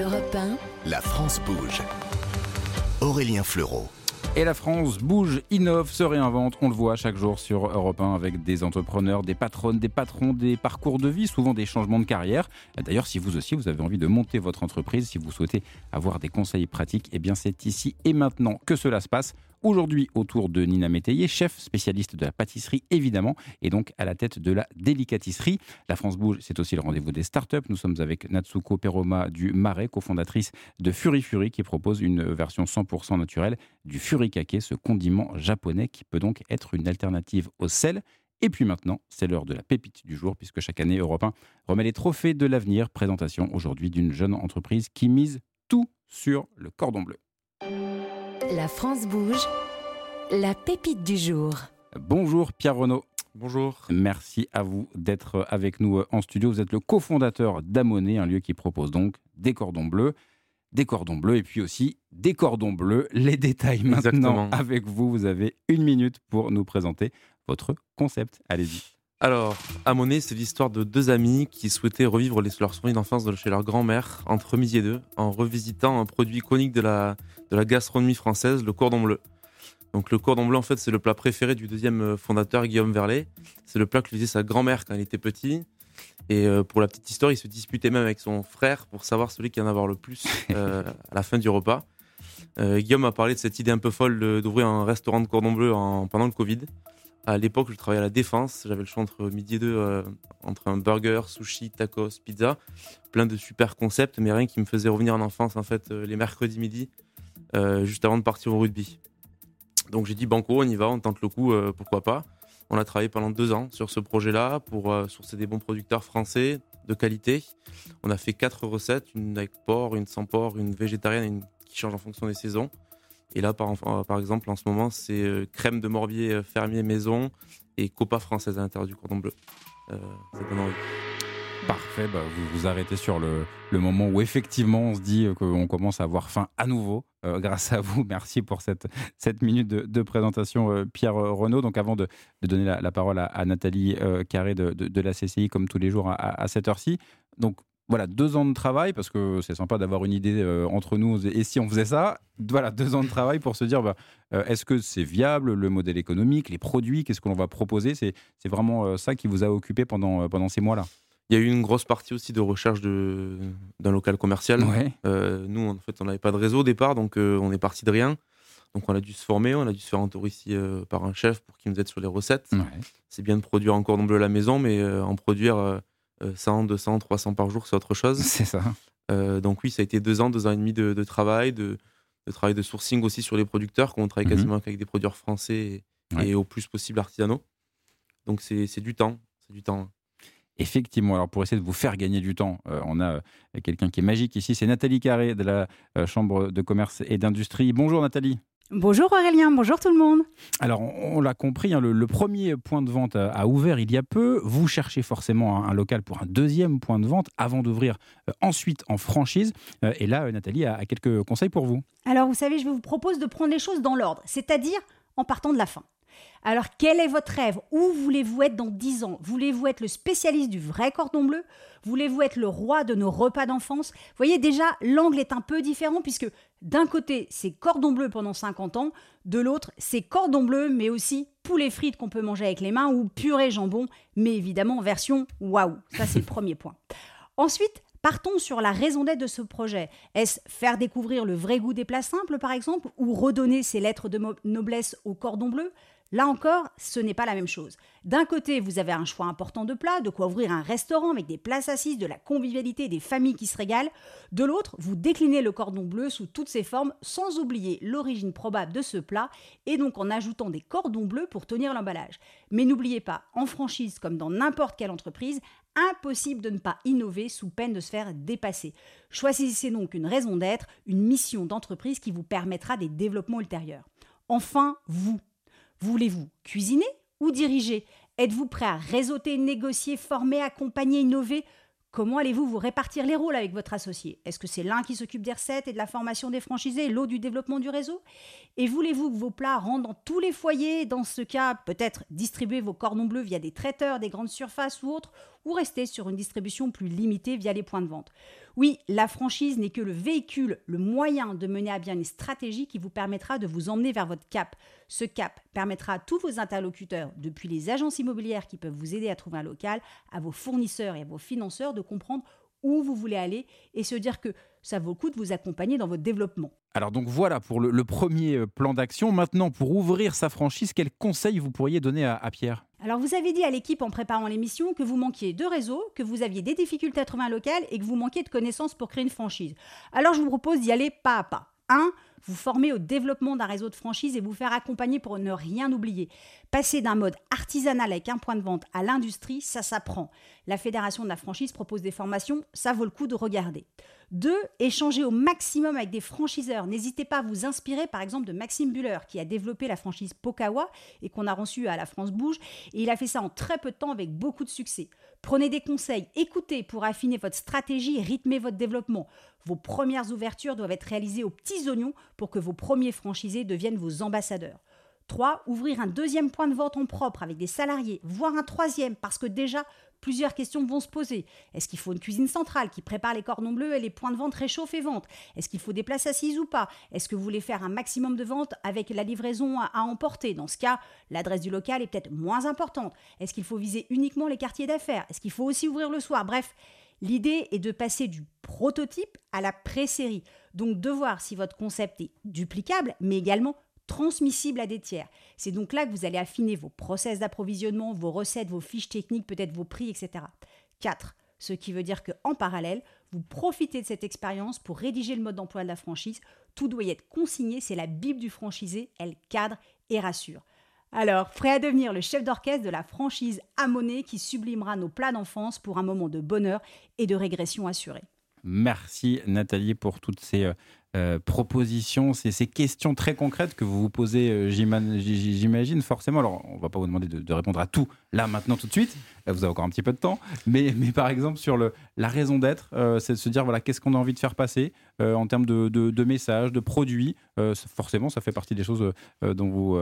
Europe 1, La France bouge. Aurélien Fleureau. Et la France bouge, innove, se réinvente. On le voit chaque jour sur Europe 1 avec des entrepreneurs, des patronnes, des patrons, des parcours de vie, souvent des changements de carrière. D'ailleurs, si vous aussi vous avez envie de monter votre entreprise, si vous souhaitez avoir des conseils pratiques, eh bien c'est ici et maintenant que cela se passe. Aujourd'hui, autour de Nina Métayer, chef spécialiste de la pâtisserie évidemment, et donc à la tête de la délicatisserie. La France bouge, c'est aussi le rendez-vous des startups. Nous sommes avec Natsuko Peroma du Marais, cofondatrice de Fury Fury, qui propose une version 100% naturelle du furikake, ce condiment japonais qui peut donc être une alternative au sel. Et puis maintenant, c'est l'heure de la pépite du jour, puisque chaque année, Europe 1 remet les trophées de l'avenir. Présentation aujourd'hui d'une jeune entreprise qui mise tout sur le cordon bleu. La France bouge, la pépite du jour. Bonjour Pierre Renaud. Bonjour. Merci à vous d'être avec nous euh, en studio. Vous êtes le cofondateur d'Amoné, un lieu qui propose donc des cordons bleus, des cordons bleus et puis aussi des cordons bleus. Les détails maintenant Exactement. avec vous. Vous avez une minute pour nous présenter votre concept. Allez-y. Alors, à Monet, c'est l'histoire de deux amis qui souhaitaient revivre les- leurs souvenirs d'enfance de chez leur grand-mère entre midi et deux en revisitant un produit iconique de la, de la gastronomie française, le cordon bleu. Donc le cordon bleu, en fait, c'est le plat préféré du deuxième fondateur, Guillaume Verlet. C'est le plat que lui faisait sa grand-mère quand il était petit. Et euh, pour la petite histoire, il se disputait même avec son frère pour savoir celui qui en avoir le plus euh, à la fin du repas. Euh, Guillaume a parlé de cette idée un peu folle d'ouvrir un restaurant de cordon bleu en- pendant le Covid. À l'époque, je travaillais à la Défense. J'avais le choix entre midi et deux, euh, entre un burger, sushi, tacos, pizza. Plein de super concepts, mais rien qui me faisait revenir en enfance, en fait, euh, les mercredis midi, euh, juste avant de partir au rugby. Donc j'ai dit banco, on y va, on tente le coup, pourquoi pas. On a travaillé pendant deux ans sur ce projet-là pour sourcer des bons producteurs français de qualité. On a fait quatre recettes, une avec porc, une sans porc, une végétarienne et une qui change en fonction des saisons. Et là, par, euh, par exemple, en ce moment, c'est euh, crème de morbier euh, fermier maison et copa française à l'intérieur du cordon bleu. Euh, ça envie. Parfait. bah, vous vous arrêtez sur le, moment où effectivement on se dit qu'on commence à avoir faim à nouveau. grâce à vous. Merci pour cette, minute de, présentation, Pierre Renaud. Donc, avant de, donner la, parole à, Nathalie Carré de la CCI, comme tous les jours à, à cette heure-ci. Donc, voilà, deux ans de travail, parce que c'est sympa d'avoir une idée euh, entre nous. Et si on faisait ça, voilà, deux ans de travail pour se dire, bah, euh, est-ce que c'est viable, le modèle économique, les produits, qu'est-ce que l'on va proposer? C'est vraiment euh, ça qui vous a occupé pendant, pendant ces mois-là. Il y a eu une grosse partie aussi de recherche de- d'un local commercial. Ouais. Nous, en fait, on n'avait pas de réseau au départ, donc on est parti de rien. Donc on a dû se former, on a dû se faire entourer ici par un chef pour qu'il nous aide sur les recettes. Ouais. C'est bien de produire en cordon bleu à la maison, mais en produire 100, 200, 300 par jour, c'est autre chose. C'est ça. Euh, donc oui, ça a été deux ans, deux ans et demi de, de travail, de, de travail de sourcing aussi sur les producteurs, qu'on travaille Mhm. quasiment qu'avec des producteurs français et, Ouais. et au plus possible artisanaux. Donc c'est c'est du temps, c'est du temps. Effectivement, alors pour essayer de vous faire gagner du temps, euh, on a euh, quelqu'un qui est magique ici, c'est Nathalie Carré de la euh, Chambre de commerce et d'industrie. Bonjour Nathalie. Bonjour Aurélien, bonjour tout le monde. Alors on, on l'a compris, hein, le, le premier point de vente a, a ouvert il y a peu. Vous cherchez forcément un, un local pour un deuxième point de vente avant d'ouvrir euh, ensuite en franchise. Euh, et là, euh, Nathalie a, a quelques conseils pour vous. Alors vous savez, je vous propose de prendre les choses dans l'ordre, c'est-à-dire en partant de la fin. Alors quel est votre rêve? Où voulez-vous être dans 10 ans? Voulez-vous être le spécialiste du vrai cordon bleu? Voulez-vous être le roi de nos repas d'enfance? Vous voyez déjà, l'angle est un peu différent puisque d'un côté c'est cordon bleu pendant 50 ans, de l'autre c'est cordon bleu mais aussi poulet frites qu'on peut manger avec les mains ou purée jambon, mais évidemment version waouh. Ça c'est le premier point. Ensuite, partons sur la raison d'être de ce projet. Est-ce faire découvrir le vrai goût des plats simples, par exemple, ou redonner ses lettres de noblesse au cordon bleu? Là encore, ce n'est pas la même chose. D'un côté, vous avez un choix important de plats, de quoi ouvrir un restaurant avec des places assises, de la convivialité, des familles qui se régalent. De l'autre, vous déclinez le cordon bleu sous toutes ses formes, sans oublier l'origine probable de ce plat, et donc en ajoutant des cordons bleus pour tenir l'emballage. Mais n'oubliez pas, en franchise comme dans n'importe quelle entreprise, impossible de ne pas innover sous peine de se faire dépasser. Choisissez donc une raison d'être, une mission d'entreprise qui vous permettra des développements ultérieurs. Enfin, vous. Voulez-vous cuisiner ou diriger? Êtes-vous prêt à réseauter, négocier, former, accompagner, innover? Comment allez-vous vous répartir les rôles avec votre associé? Est-ce que c'est l'un qui s'occupe des recettes et de la formation des franchisés, l'autre du développement du réseau? Et voulez-vous que vos plats rentrent dans tous les foyers? Dans ce cas, peut-être distribuer vos cordons bleus via des traiteurs, des grandes surfaces ou autres ou rester sur une distribution plus limitée via les points de vente? Oui, la franchise n'est que le véhicule, le moyen de mener à bien une stratégie qui vous permettra de vous emmener vers votre cap. Ce cap permettra à tous vos interlocuteurs, depuis les agences immobilières qui peuvent vous aider à trouver un local, à vos fournisseurs et à vos financeurs, de comprendre où vous voulez aller et se dire que ça vaut le coup de vous accompagner dans votre développement. Alors donc voilà pour le, le premier euh, plan d'action. Maintenant, pour ouvrir sa franchise, quels conseils vous pourriez donner à, à Pierre? Alors vous avez dit à l'équipe en préparant l'émission que vous manquiez de réseau, que vous aviez des difficultés à trouver un local et que vous manquiez de connaissances pour créer une franchise. Alors je vous propose d'y aller pas à pas. 1. Vous former au développement d'un réseau de franchise et vous faire accompagner pour ne rien oublier. Passer d'un mode artisanal avec un point de vente à l'industrie, ça s'apprend. La Fédération de la franchise propose des formations, ça vaut le coup de regarder. 2. Échanger au maximum avec des franchiseurs. N'hésitez pas à vous inspirer par exemple de Maxime Buller qui a développé la franchise Pokawa et qu'on a reçu à la France Bouge. Et il a fait ça en très peu de temps avec beaucoup de succès. Prenez des conseils, écoutez pour affiner votre stratégie et rythmer votre développement. Vos premières ouvertures doivent être réalisées aux petits oignons pour que vos premiers franchisés deviennent vos ambassadeurs. 3. Ouvrir un deuxième point de vente en propre avec des salariés, voire un troisième, parce que déjà, plusieurs questions vont se poser. Est-ce qu'il faut une cuisine centrale qui prépare les cordons bleus et les points de vente réchauffe et vente Est-ce qu'il faut des places assises ou pas? Est-ce que vous voulez faire un maximum de ventes avec la livraison à, emporter? Dans ce cas, l'adresse du local est peut-être moins importante. Est-ce qu'il faut viser uniquement les quartiers d'affaires? Est-ce qu'il faut aussi ouvrir le soir? Bref, l'idée est de passer du prototype à la pré-série. Donc de voir si votre concept est duplicable, mais également transmissible à des tiers. C'est donc là que vous allez affiner vos process d'approvisionnement, vos recettes, vos fiches techniques, peut-être vos prix, etc. 4. Ce qui veut dire qu'en parallèle, vous profitez de cette expérience pour rédiger le mode d'emploi de la franchise. Tout doit y être consigné, c'est la Bible du franchisé, elle cadre et rassure. Alors, prêt à devenir le chef d'orchestre de la franchise monnaie qui sublimera nos plats d'enfance pour un moment de bonheur et de régression assurée. Merci Nathalie pour toutes ces euh, propositions, ces, ces questions très concrètes que vous vous posez, euh, j'imagine forcément. Alors, on va pas vous demander de, de répondre à tout là, maintenant, tout de suite. Euh, Vous avez encore un petit peu de temps. Mais, mais par exemple, sur le, la raison d'être, euh, c'est de se dire, voilà, qu'est-ce qu'on a envie de faire passer euh, en termes de, de- de messages, de produits. Euh, forcément, ça fait partie des choses dont, vous,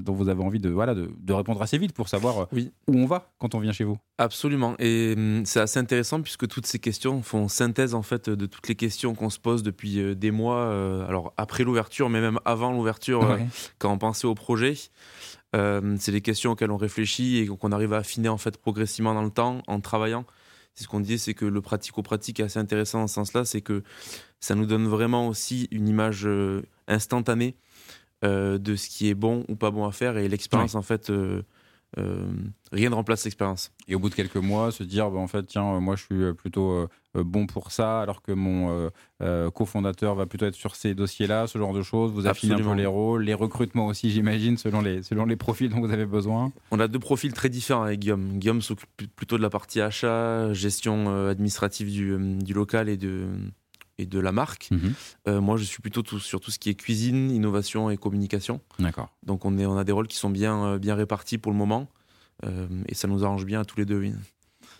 dont vous avez envie de, voilà, de, de répondre assez vite pour savoir Oui. où on va quand on vient chez vous. Absolument. Et hum, c'est assez intéressant puisque toutes ces questions font synthèse en fait de toutes les questions qu'on se pose depuis des mois. alors après l'ouverture, mais même avant l'ouverture, Ouais. quand on pensait au projet. Euh, c'est des questions auxquelles on réfléchit et qu'on arrive à affiner en fait progressivement dans le temps en travaillant. C'est ce qu'on disait, c'est que le pratico-pratique est assez intéressant dans ce sens-là, c'est que ça nous donne vraiment aussi une image euh, instantanée euh, de ce qui est bon ou pas bon à faire et l'expérience en fait. Euh, rien ne remplace l'expérience. Et au bout de quelques mois, se dire, bah, en fait, tiens, euh, moi, je suis euh, plutôt bon pour ça, alors que mon cofondateur va plutôt être sur ces dossiers-là, ce genre de choses. Vous affinez un peu les rôles, les recrutements aussi, j'imagine, selon les, selon les profils dont vous avez besoin. On a deux profils très différents avec Guillaume. Guillaume s'occupe plutôt de la partie achat, gestion administrative du, du local et de, et de la marque. Euh, moi, je suis plutôt tout- sur tout ce qui est cuisine, innovation et communication. D'accord. Donc, on, est, on a des rôles qui sont bien, euh, bien répartis pour le moment. Euh, et ça nous arrange bien à tous les deux. oui.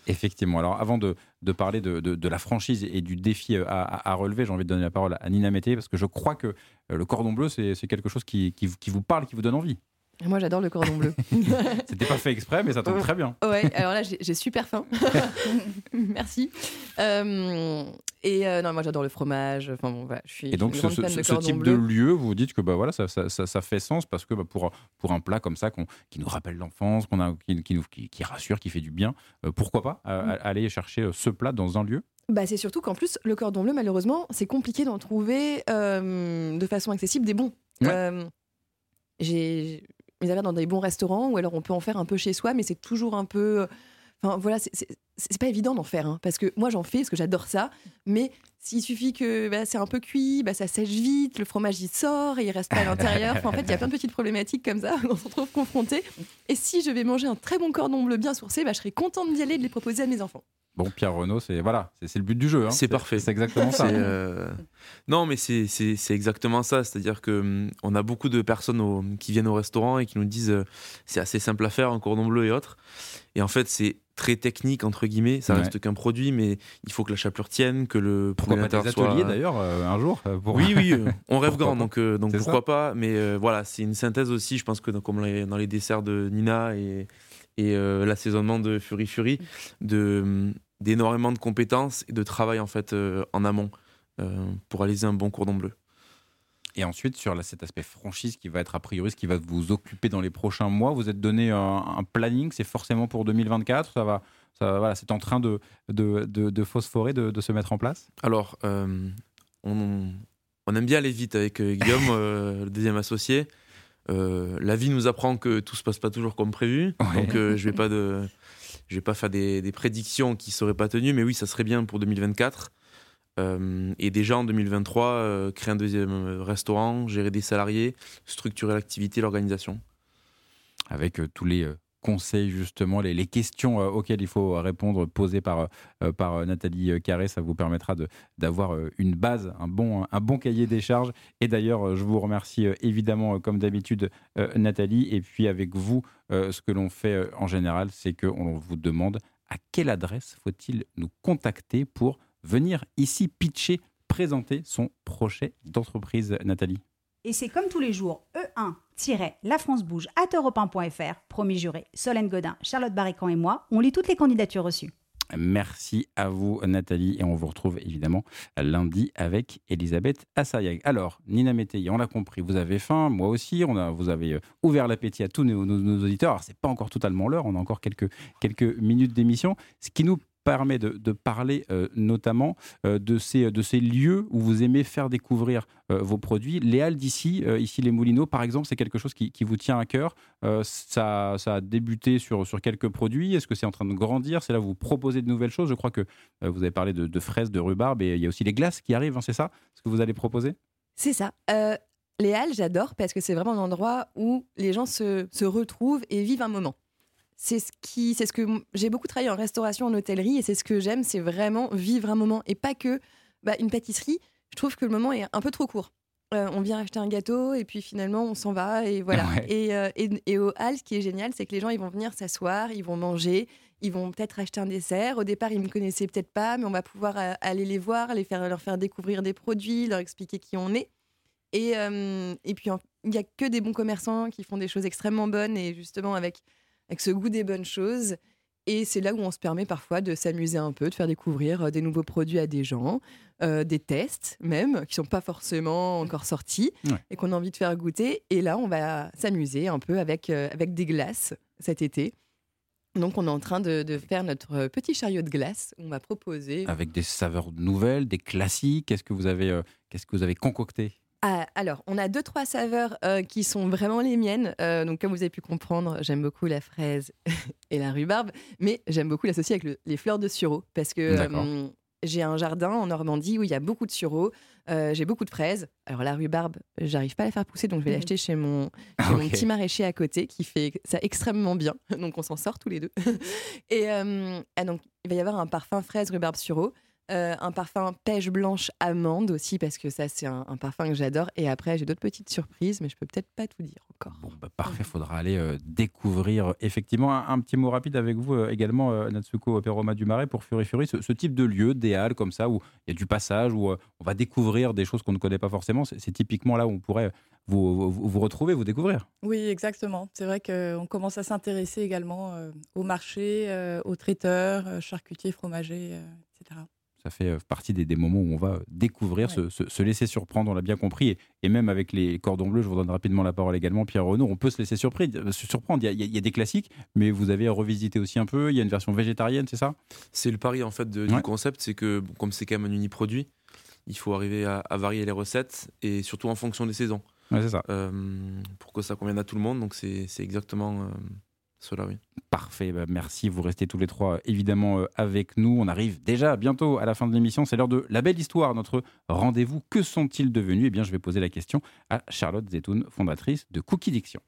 Effectivement. Alors, avant de, de parler de, de- de la franchise et du défi à, à- à relever, j'ai envie de donner la parole à Nina Mété, parce que je crois que le cordon bleu, c'est quelque chose qui, qui, vous- qui vous parle, qui vous donne envie. Moi, j'adore le cordon bleu. C'était pas fait exprès, mais ça tombe très bien. Ouais, alors là, j'ai super faim. Merci. Euh, et euh, non, moi, j'adore le fromage. Enfin, bon, voilà, je suis Et donc, une ce, grande ce- fan ce- de ce cordon type bleu. de lieu, vous dites que bah, voilà, ça, ça, ça- ça fait sens parce que bah, pour, pour un plat comme ça qu'on- qui nous rappelle l'enfance, qu'on a, qui, qui nous, qui, qui rassure, qui fait du bien, euh, pourquoi pas Mm. aller chercher ce plat dans un lieu? Bah, c'est surtout qu'en plus, le cordon bleu, malheureusement, c'est compliqué d'en trouver de façon accessible des bons. Ouais. J'ai mis à dans des bons restaurants ou alors on peut en faire un peu chez soi, mais c'est toujours un peu. euh, Enfin voilà, c'est- pas évident d'en faire, hein, parce que moi j'en fais parce que j'adore ça, mais s'il suffit que bah, c'est un peu cuit, bah, ça sèche vite, le fromage il sort et il reste pas à l'intérieur. En fait, il y a plein de petites problématiques comme ça, on se retrouve confronté. Et si je vais manger un très bon cordon bleu bien sourcé, bah, je serais contente d'y aller et de les proposer à mes enfants. Bon, Pierre Renaud, c'est voilà, c'est le but du jeu. hein. C'est parfait. C'est exactement ça. Euh, Non, mais c'est, exactement ça. C'est-à-dire que hum, on a beaucoup de personnes au- qui viennent au restaurant et qui nous disent euh, c'est assez simple à faire, un cordon bleu et autres. Et en fait, c'est très technique, entre guillemets. Ça Ouais. reste qu'un produit, mais il faut que la chapelure tienne, que le Pourquoi pas des ateliers soit- d'ailleurs euh, un jour euh, pour... Oui, oui, on rêve grand, donc, donc pourquoi ça. pas. Mais voilà, c'est une synthèse aussi, je pense que dans, comme dans les desserts de Nina et, et euh, l'assaisonnement de Fury Fury, de d'énormément de compétences et de travail en fait euh, en amont euh, pour réaliser un bon cordon bleu. Et ensuite, sur cet aspect franchise qui va être a priori ce qui va vous occuper dans les prochains mois, vous êtes donné un, un planning, c'est forcément pour 2024 Ça va, ça, voilà, c'est en train de, de, de, de phosphorer, de, de, se mettre en place? Alors, euh, on, on, aime bien aller vite avec Guillaume, euh, le deuxième associé. La vie nous apprend que tout se passe pas toujours comme prévu, ouais. donc je vais pas de, je vais pas faire des, des prédictions qui seraient pas tenues, mais oui, ça serait bien pour 2024. Euh, et déjà en 2023, euh, créer un deuxième restaurant, gérer des salariés, structurer l'activité, l'organisation. Avec euh, tous les conseils, justement, les, questions auxquelles il faut répondre, posées par, par Nathalie Carré, ça vous permettra d'avoir une base, un bon, un bon cahier des charges. Et d'ailleurs, je vous remercie évidemment, comme d'habitude, Nathalie. Et puis avec vous, ce que l'on fait en général, c'est qu'on vous demande à quelle adresse faut-il nous contacter pour venir ici pitcher, présenter son projet d'entreprise, Nathalie? Et c'est comme tous les jours, E1-La France Bouge à europe1.fr, promis juré, Solène Godin, Charlotte Barrican et moi, on lit toutes les candidatures reçues. Merci à vous, Nathalie. Et on vous retrouve évidemment lundi avec Elisabeth Assayag. Alors, Nina Métayer, on l'a compris, vous avez faim, moi aussi. On a, vous avez ouvert l'appétit à tous nos, auditeurs. Alors, c'est pas encore totalement l'heure, on a encore quelques, quelques minutes d'émission. Ce qui nous permet de, parler euh, notamment euh, de, ces, de ces lieux où vous aimez faire découvrir euh, vos produits. Les Halles d'ici, ici les Moulineaux par exemple, c'est quelque chose qui, vous tient à cœur. Ça, ça, a débuté sur, sur quelques produits. Est-ce que c'est en train de grandir? C'est là où vous proposez de nouvelles choses? Je crois que vous avez parlé de, de, fraises, de rhubarbe et il y a aussi les glaces qui arrivent, hein, c'est ça Ce que vous allez proposer? C'est ça. les Halles, j'adore parce que c'est vraiment un endroit où les gens se, se retrouvent et vivent un moment c'est ce qui, c'est ce que j'ai beaucoup travaillé en restauration, en hôtellerie, et c'est ce que j'aime, c'est vraiment vivre un moment et pas que bah, une pâtisserie. Je trouve que le moment est un peu trop court. Euh, on vient acheter un gâteau et puis finalement on s'en va et voilà. Ouais. Et, euh, et, et, au hall, ce qui est génial, c'est que les gens ils vont venir s'asseoir, ils vont manger, ils vont peut-être acheter un dessert. Au départ, ils me connaissaient peut-être pas, mais on va pouvoir euh, aller les voir, les faire, leur faire découvrir des produits, leur expliquer qui on est. Et, et puis il n'y a que des bons commerçants qui font des choses extrêmement bonnes et justement avec avec ce goût des bonnes choses. Et c'est là où on se permet parfois de s'amuser un peu, de faire découvrir des nouveaux produits à des gens, euh, des tests même, qui sont pas forcément encore sortis ouais. et qu'on a envie de faire goûter. Et là, on va s'amuser un peu avec, euh, avec des glaces cet été. Donc, on est en train de, de, faire notre petit chariot de glace. On va proposer. Avec des saveurs nouvelles, des classiques. Qu'est-ce que vous avez, euh, qu'est-ce que vous avez concocté? Ah, alors, on a deux, trois saveurs euh, qui sont vraiment les miennes. Euh, donc, comme vous avez pu comprendre, j'aime beaucoup la fraise et la rhubarbe, mais j'aime beaucoup l'associer avec le, les fleurs de sureau parce que euh, j'ai un jardin en Normandie où il y a beaucoup de sureau. j'ai beaucoup de fraises. Alors, la rhubarbe, j'arrive pas à la faire pousser, donc je vais l'acheter chez, mon, chez okay. mon, petit maraîcher à côté qui fait ça extrêmement bien. Donc, on s'en sort tous les deux. et ah, donc, il va y avoir un parfum fraise, rhubarbe, sureau. Euh, un parfum pêche blanche amande aussi parce que ça c'est un, un, parfum que j'adore et après j'ai d'autres petites surprises mais je peux peut-être pas tout dire encore. Bon bah parfait, faudra aller euh, découvrir effectivement un, un, petit mot rapide avec vous euh, également euh, Natsuko Peroma du Marais pour Fury Fury ce, ce, type de lieu, des halles comme ça où il y a du passage où euh, on va découvrir des choses qu'on ne connaît pas forcément, c'est typiquement là où on pourrait vous, vous, vous, retrouver, vous découvrir. Oui, exactement. C'est vrai qu'on commence à s'intéresser également euh, au marché, euh, aux traiteurs, charcutiers, fromagers, etc ça fait partie des, des, moments où on va découvrir, ouais. se, se, se, laisser surprendre, on l'a bien compris. Et, et, même avec les cordons bleus, je vous donne rapidement la parole également, Pierre Renaud, on peut se laisser surprendre. surprendre. Il, y a, il y a des classiques, mais vous avez revisité aussi un peu. Il y a une version végétarienne, c'est ça? C'est le pari en fait de, ouais. du concept, c'est que bon, comme c'est quand même un uniproduit, il faut arriver à, à, varier les recettes et surtout en fonction des saisons. Ouais, c'est ça. Euh, pour que ça convienne à tout le monde, donc c'est exactement. Euh, Parfait, bah merci. Vous restez tous les trois évidemment euh, avec nous. On arrive déjà bientôt à la fin de l'émission. C'est l'heure de la belle histoire, notre rendez-vous. Que sont-ils devenus? Eh bien, je vais poser la question à Charlotte Zetoun, fondatrice de Cookie Diction.